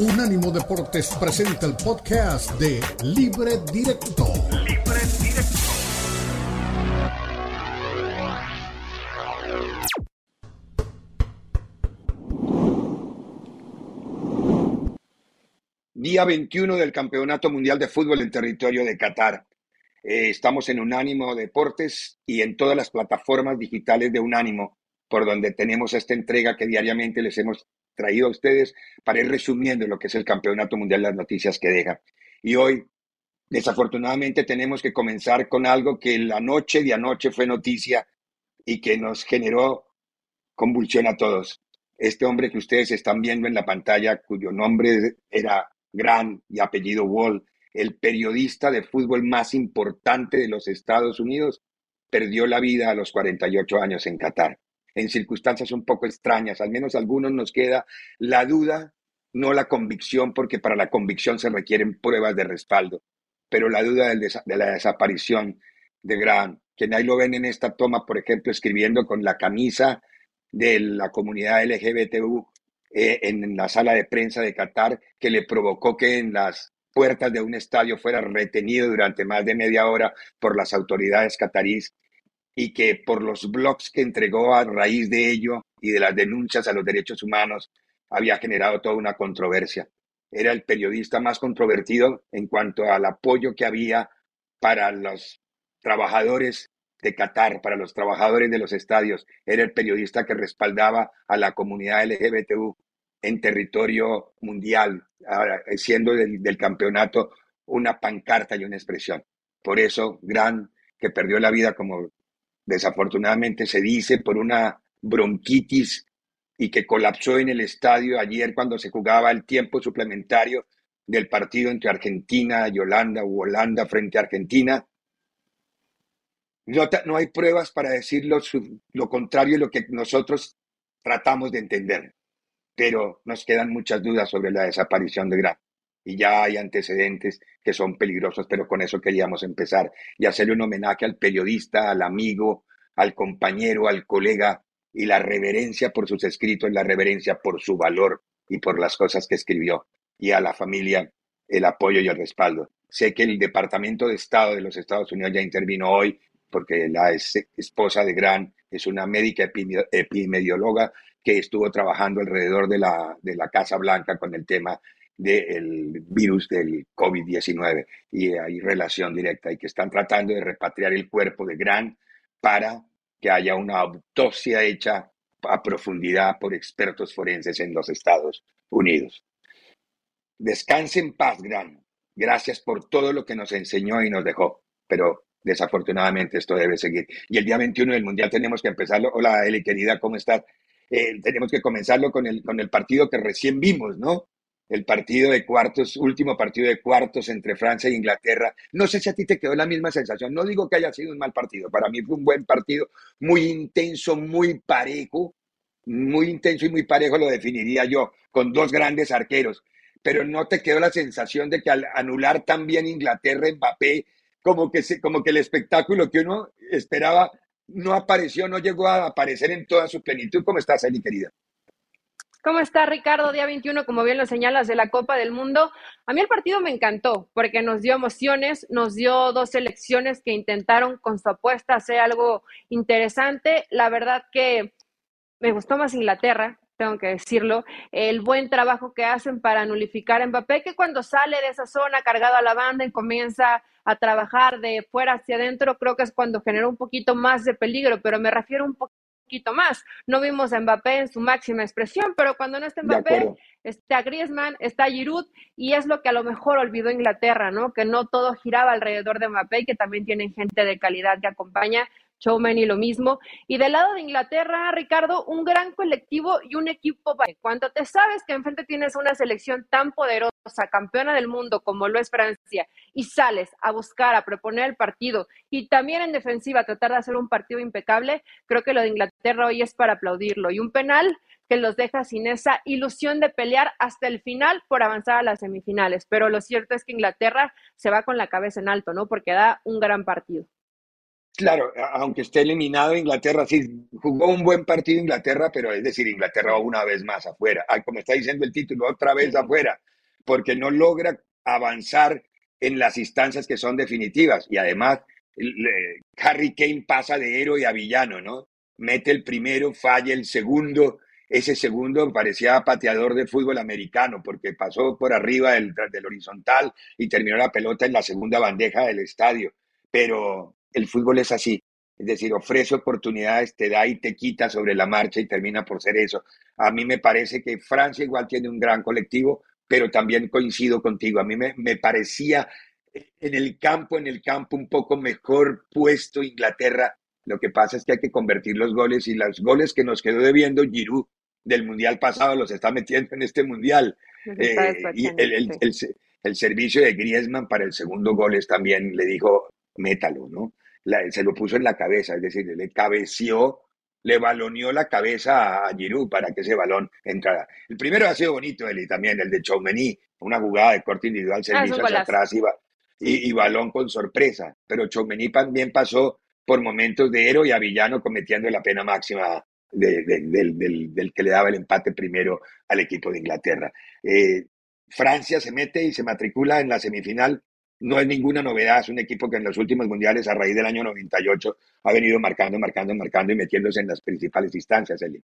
Unánimo Deportes presenta el podcast de Libre Directo. Libre Directo. Día 21 del Campeonato Mundial de Fútbol en territorio de Qatar. Eh, estamos en Unánimo Deportes y en todas las plataformas digitales de Unánimo, por donde tenemos esta entrega que diariamente les hemos traído a ustedes para ir resumiendo lo que es el Campeonato Mundial, las noticias que deja. Y hoy, desafortunadamente, tenemos que comenzar con algo que la noche de anoche fue noticia y que nos generó convulsión a todos. Este hombre que ustedes están viendo en la pantalla, cuyo nombre era Gran y apellido Wall, el periodista de fútbol más importante de los Estados Unidos, perdió la vida a los 48 años en Qatar, en circunstancias un poco extrañas. Al menos a algunos nos queda la duda, no la convicción, porque para la convicción se requieren pruebas de respaldo, pero la duda de la desaparición de Graham, que ahí lo ven en esta toma, por ejemplo, escribiendo con la camisa de la comunidad LGBTU eh, en la sala de prensa de Qatar, que le provocó que en las puertas de un estadio fuera retenido durante más de media hora por las autoridades catarís y que por los blogs que entregó a raíz de ello y de las denuncias a los derechos humanos había generado toda una controversia. Era el periodista más controvertido en cuanto al apoyo que había para los trabajadores de Qatar, para los trabajadores de los estadios. Era el periodista que respaldaba a la comunidad LGBTU en territorio mundial, siendo del, del campeonato una pancarta y una expresión. Por eso, Gran, que perdió la vida, como desafortunadamente se dice, por una bronquitis y que colapsó en el estadio ayer cuando se jugaba el tiempo suplementario del partido entre Argentina y Holanda o Holanda frente a Argentina. No, hay pruebas para decir lo, lo contrario de lo que nosotros tratamos de entender pero nos quedan muchas dudas sobre la desaparición de Grant. Y ya hay antecedentes que son peligrosos, pero con eso queríamos empezar y hacerle un homenaje al periodista, al amigo, al compañero, al colega y la reverencia por sus escritos, la reverencia por su valor y por las cosas que escribió y a la familia el apoyo y el respaldo. Sé que el Departamento de Estado de los Estados Unidos ya intervino hoy porque la esposa de Grant es una médica epidemióloga que estuvo trabajando alrededor de la, de la Casa Blanca con el tema del virus del COVID-19 y hay relación directa y que están tratando de repatriar el cuerpo de Gran para que haya una autopsia hecha a profundidad por expertos forenses en los Estados Unidos. Descanse en paz, Gran. Gracias por todo lo que nos enseñó y nos dejó, pero desafortunadamente esto debe seguir. Y el día 21 del Mundial tenemos que empezarlo. Hola, Eli, querida, ¿cómo estás? Eh, tenemos que comenzarlo con el, con el partido que recién vimos, ¿no? El partido de cuartos, último partido de cuartos entre Francia e Inglaterra. No sé si a ti te quedó la misma sensación. No digo que haya sido un mal partido. Para mí fue un buen partido, muy intenso, muy parejo. Muy intenso y muy parejo lo definiría yo, con dos grandes arqueros. Pero no te quedó la sensación de que al anular también Inglaterra, Mbappé, como que, se, como que el espectáculo que uno esperaba no apareció, no llegó a aparecer en toda su plenitud. ¿Cómo estás, Eli, querida? ¿Cómo está Ricardo? Día 21, como bien lo señalas, de la Copa del Mundo. A mí el partido me encantó porque nos dio emociones, nos dio dos selecciones que intentaron con su apuesta hacer algo interesante. La verdad que me gustó más Inglaterra, tengo que decirlo, el buen trabajo que hacen para nulificar a Mbappé, que cuando sale de esa zona cargado a la banda y comienza a trabajar de fuera hacia adentro, creo que es cuando genera un poquito más de peligro, pero me refiero un poquito más. No vimos a Mbappé en su máxima expresión, pero cuando no está Mbappé, está Griezmann, está Giroud, y es lo que a lo mejor olvidó Inglaterra, ¿no? Que no todo giraba alrededor de Mbappé, que también tienen gente de calidad que acompaña. Y lo mismo. Y del lado de Inglaterra, Ricardo, un gran colectivo y un equipo. Cuando te sabes que enfrente tienes una selección tan poderosa, campeona del mundo como lo es Francia, y sales a buscar, a proponer el partido y también en defensiva tratar de hacer un partido impecable, creo que lo de Inglaterra hoy es para aplaudirlo. Y un penal que los deja sin esa ilusión de pelear hasta el final por avanzar a las semifinales. Pero lo cierto es que Inglaterra se va con la cabeza en alto, ¿no? Porque da un gran partido. Claro, aunque esté eliminado Inglaterra, sí, jugó un buen partido Inglaterra, pero es decir, Inglaterra va una vez más afuera. como está diciendo el título, otra vez afuera, porque no logra avanzar en las instancias que son definitivas. Y además, Harry Kane pasa de héroe a villano, ¿no? Mete el primero, falla el segundo. Ese segundo parecía pateador de fútbol americano porque pasó por arriba del, del horizontal y terminó la pelota en la segunda bandeja del estadio. Pero el fútbol es así. Es decir, ofrece oportunidades, te da y te quita sobre la marcha y termina por ser eso. A mí me parece que Francia igual tiene un gran colectivo, pero también coincido contigo. A mí me, me parecía en el campo, en el campo un poco mejor puesto Inglaterra. Lo que pasa es que hay que convertir los goles y los goles que nos quedó debiendo Giroud del mundial pasado los está metiendo en este mundial. Eh, y el, el, el, el, servicio de Griezmann para el segundo gol es también le dijo, métalo, ¿no? se lo puso en la cabeza, es decir, le cabeció, le baloneó la cabeza a Giroud para que ese balón entrara. El primero ha sido bonito, Eli, también, el de Choumeny, una jugada de corte individual, servicio ah, hacia atrás y, y, balón con sorpresa. Pero Choumeny también pasó por momentos de héroe y a villano cometiendo la pena máxima del, que le daba el empate primero al equipo de Inglaterra. Eh, Francia se mete y se matricula en la semifinal no es ninguna novedad, es un equipo que en los últimos mundiales, a raíz del año 98, ha venido marcando, marcando, marcando y metiéndose en las principales instancias, Eli.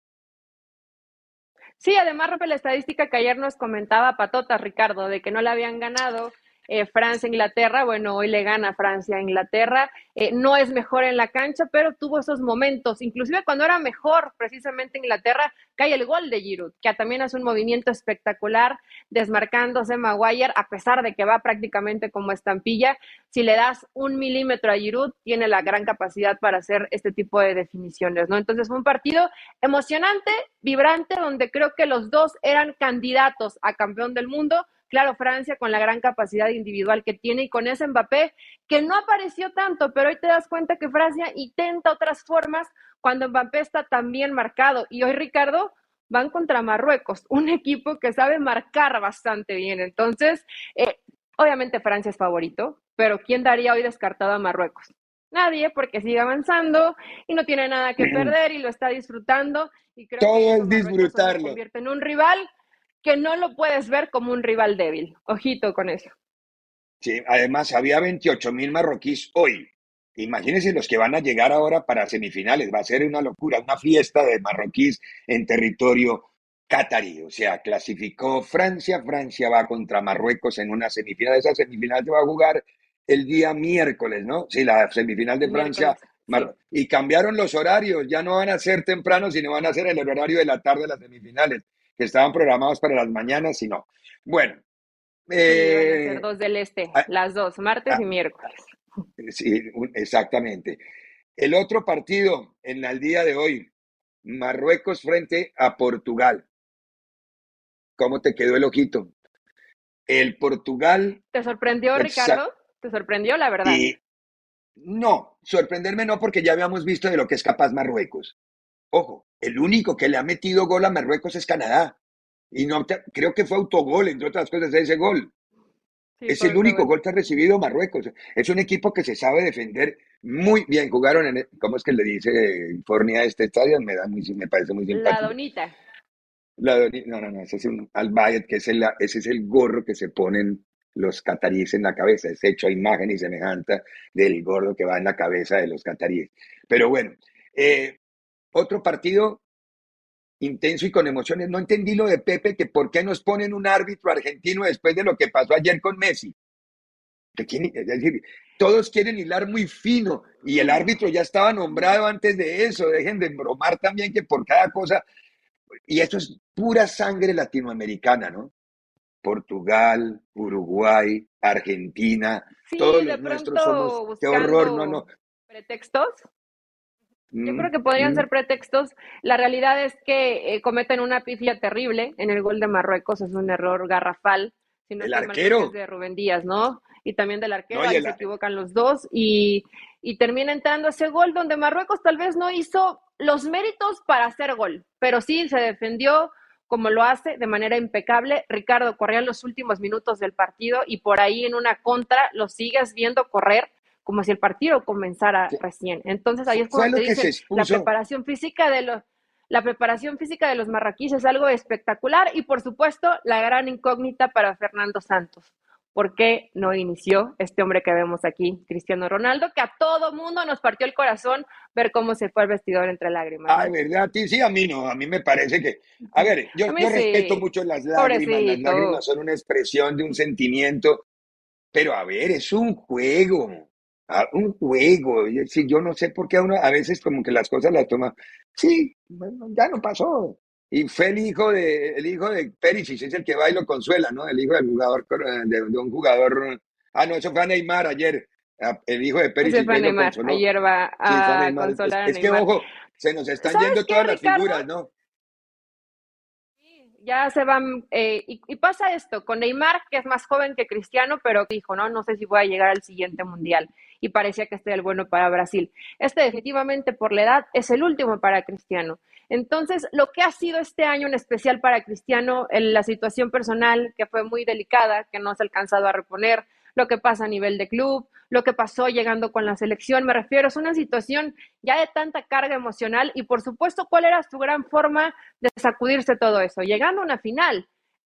Sí, además rompe la estadística que ayer nos comentaba Patota, Ricardo, de que no le habían ganado eh, Francia-Inglaterra, bueno, hoy le gana Francia-Inglaterra, eh, no es mejor en la cancha, pero tuvo esos momentos, inclusive cuando era mejor precisamente Inglaterra, cae el gol de Giroud, que también hace un movimiento espectacular, desmarcándose Maguire, a pesar de que va prácticamente como estampilla, si le das un milímetro a Giroud, tiene la gran capacidad para hacer este tipo de definiciones, ¿no? Entonces fue un partido emocionante, vibrante, donde creo que los dos eran candidatos a campeón del mundo, Claro, Francia con la gran capacidad individual que tiene y con ese Mbappé que no apareció tanto, pero hoy te das cuenta que Francia intenta otras formas cuando Mbappé está tan bien marcado. Y hoy, Ricardo, van contra Marruecos, un equipo que sabe marcar bastante bien. Entonces, eh, obviamente Francia es favorito, pero ¿quién daría hoy descartado a Marruecos? Nadie, porque sigue avanzando y no tiene nada que perder y lo está disfrutando. Y creo Todo que es disfrutarlo. Se convierte en un rival que no lo puedes ver como un rival débil. Ojito con eso. Sí, además había 28 mil marroquíes hoy. Imagínense los que van a llegar ahora para semifinales. Va a ser una locura, una fiesta de marroquíes en territorio catarí. O sea, clasificó Francia. Francia va contra Marruecos en una semifinal. Esa semifinal se va a jugar el día miércoles, ¿no? Sí, la semifinal de Francia. Y cambiaron los horarios. Ya no van a ser temprano, sino van a ser el horario de la tarde de las semifinales que estaban programados para las mañanas y no. Bueno. Eh, dos del este, ah, las dos, martes y miércoles. Sí, exactamente. El otro partido en el día de hoy, Marruecos frente a Portugal. ¿Cómo te quedó el ojito? El Portugal. ¿Te sorprendió, Ricardo? ¿Te sorprendió, la verdad? no, sorprenderme no, porque ya habíamos visto de lo que es capaz Marruecos. Ojo, el único que le ha metido gol a Marruecos es Canadá. Y no creo que fue autogol, entre otras cosas, ese gol. es el único gol que ha recibido Marruecos. Es un equipo que se sabe defender muy bien. Jugaron en, ¿cómo es que le dice Fornia a este estadio? Me, da muy, me parece muy simpático. La donita. La donita, no, no, no, ese es un al que es el, ese es el gorro que se ponen los cataríes en la cabeza. Es hecho a imagen y semejanza del gorro que va en la cabeza de los cataríes. Pero bueno, eh, otro partido intenso y con emociones. No entendí lo de Pepe, que por qué nos ponen un árbitro argentino después de lo que pasó ayer con Messi. Es decir, todos quieren hilar muy fino y el árbitro ya estaba nombrado antes de eso. Dejen de bromar también que por cada cosa. Y esto es pura sangre latinoamericana, ¿no? Portugal, Uruguay, Argentina, todos los nuestros somos. Qué horror, no, no. ¿Pretextos? Yo creo que podrían ser pretextos. La realidad es que eh, cometen una pifia terrible en el gol de Marruecos, es un error garrafal. Si el arquero. De Rubén Díaz, ¿no? Y también del arquero, ahí se equivocan los dos y, y termina entrando ese gol donde Marruecos tal vez no hizo los méritos para hacer gol, pero sí se defendió como lo hace de manera impecable. Ricardo corría en los últimos minutos del partido y por ahí en una contra lo sigues viendo correr como si el partido comenzara recién. Entonces ahí es cuando te dicen, la preparación física de los la preparación física de los marraquíes es algo espectacular y por supuesto la gran incógnita para Fernando Santos. ¿Por qué no inició este hombre que vemos aquí, Cristiano Ronaldo, que a todo mundo nos partió el corazón ver cómo se fue el vestidor entre lágrimas? Ay, ¿verdad? Sí, a mí no. A mí me parece que. A ver, yo, respeto mucho las lágrimas. Las lágrimas son una expresión de un sentimiento. Pero a ver, es un juego. Un juego. Sí, yo no sé por qué a uno a veces como que las cosas las toma. Sí, bueno, ya no pasó. Y fue el hijo de, el hijo de Perisic, es el que va y lo consuela, ¿no? El hijo del jugador, de, un jugador. Ah, no, eso fue a Neymar ayer. El hijo de Perisic. fue Neymar, ayer va a consolar es, a Neymar. Es que, ojo, se nos están yendo todas las figuras, ¿no? ya se van, eh, y, y, pasa esto con Neymar, que es más joven que Cristiano, pero dijo, no, no sé si voy a llegar al siguiente mundial y parecía que este era el bueno para Brasil. Este definitivamente por la edad es el último para Cristiano. Entonces, lo que ha sido este año en especial para Cristiano, en la situación personal que fue muy delicada, que no se ha alcanzado a reponer, lo que pasa a nivel de club, lo que pasó llegando con la selección, me refiero, es una situación ya de tanta carga emocional y por supuesto, ¿cuál era su gran forma de sacudirse todo eso? Llegando a una final.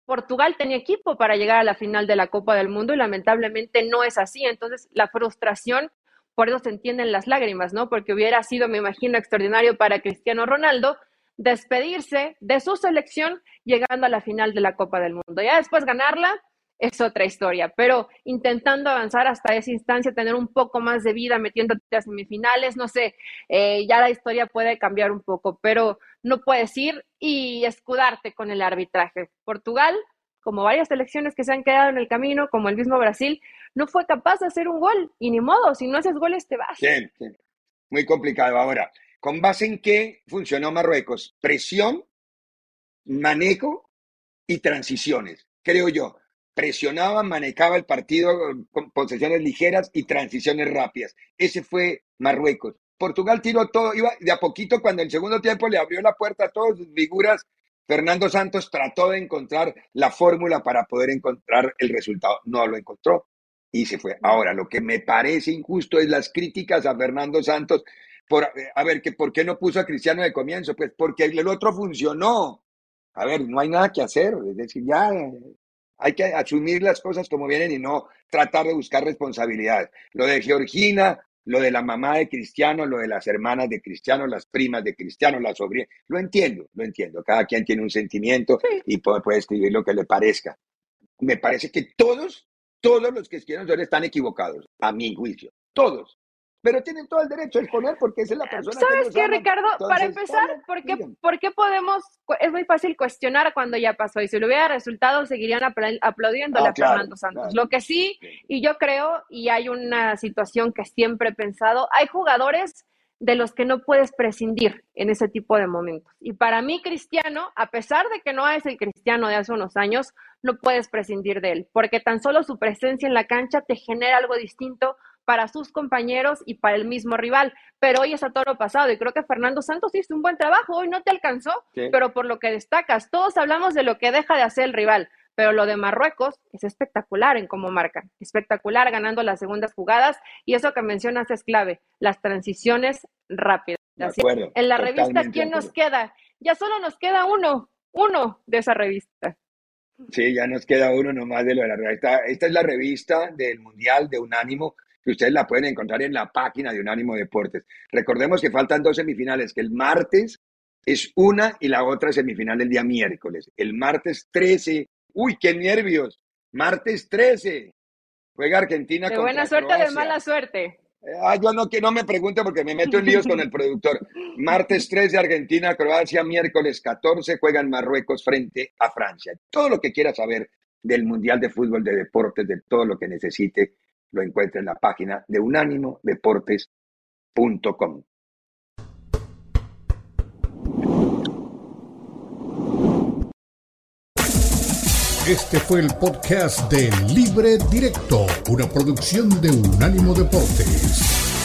Portugal tenía equipo para llegar a la final de la Copa del Mundo y lamentablemente no es así. Entonces, la frustración, por eso se entienden las lágrimas, ¿no? Porque hubiera sido, me imagino, extraordinario para Cristiano Ronaldo despedirse de su selección llegando a la final de la Copa del Mundo. Ya después ganarla, es otra historia, pero intentando avanzar hasta esa instancia, tener un poco más de vida, metiéndote a semifinales, no sé, eh, ya la historia puede cambiar un poco, pero no puedes ir y escudarte con el arbitraje. Portugal, como varias selecciones que se han quedado en el camino, como el mismo Brasil, no fue capaz de hacer un gol, y ni modo, si no haces goles te vas. Sí. Muy complicado. Ahora, ¿con base en qué funcionó Marruecos? Presión, manejo y transiciones, creo yo presionaba, manejaba el partido con posesiones ligeras y transiciones rápidas. Ese fue Marruecos. Portugal tiró todo, iba de a poquito cuando el segundo tiempo le abrió la puerta a todas sus figuras. Fernando Santos trató de encontrar la fórmula para poder encontrar el resultado. No lo encontró y se fue. Ahora, lo que me parece injusto es las críticas a Fernando Santos por, a ver, que por qué no puso a Cristiano de comienzo, pues porque el otro funcionó. A ver, no hay nada que hacer, es decir, ya hay que asumir las cosas como vienen y no tratar de buscar responsabilidades. Lo de Georgina, lo de la mamá de Cristiano, lo de las hermanas de Cristiano, las primas de Cristiano, la sobrina. Lo entiendo, lo entiendo. Cada quien tiene un sentimiento y puede, escribir lo que le parezca. Me parece que todos, todos los que escriben sobre están equivocados, a mi juicio. Todos pero tienen todo el derecho a exponer porque es la persona ¿Sabes qué, Ricardo? Para empezar, ¿por qué, ¿por qué, podemos, es muy fácil cuestionar cuando ya pasó y si lo hubiera resultado seguirían aplaudiendo a ah, Fernando Santos. Lo que sí, y yo creo, y hay una situación que siempre he pensado, hay jugadores de los que no puedes prescindir en ese tipo de momentos. Y para mí, Cristiano, a pesar de que no es el Cristiano de hace unos años, no puedes prescindir de él, porque tan solo su presencia en la cancha te genera algo distinto para sus compañeros y para el mismo rival. Pero hoy es a todo pasado y creo que Fernando Santos hizo un buen trabajo. Hoy no te alcanzó, pero por lo que destacas, todos hablamos de lo que deja de hacer el rival. Pero lo de Marruecos es espectacular en cómo marca, espectacular ganando las segundas jugadas y eso que mencionas es clave, las transiciones rápidas. en la revista, ¿quién nos queda? Ya solo nos queda uno, uno de esa revista. Sí, ya nos queda uno nomás de lo de la revista. Esta es la revista del Mundial de Unánimo que ustedes la pueden encontrar en la página de Unánimo Deportes. Recordemos que faltan dos semifinales, que el martes es una y la otra semifinal el día miércoles. El martes 13, uy, qué nervios, martes 13, juega Argentina. De buena suerte o de mala suerte. Ah, yo no, que no me pregunte porque me meto en líos con el productor. Martes 13 Argentina, Croacia, miércoles 14 juegan Marruecos frente a Francia. Todo lo que quiera saber del Mundial de Fútbol, de deportes, de todo lo que necesite, lo encuentra en la página de unánimodeportes.com. Este fue el podcast de Libre Directo, una producción de Unánimo Deportes.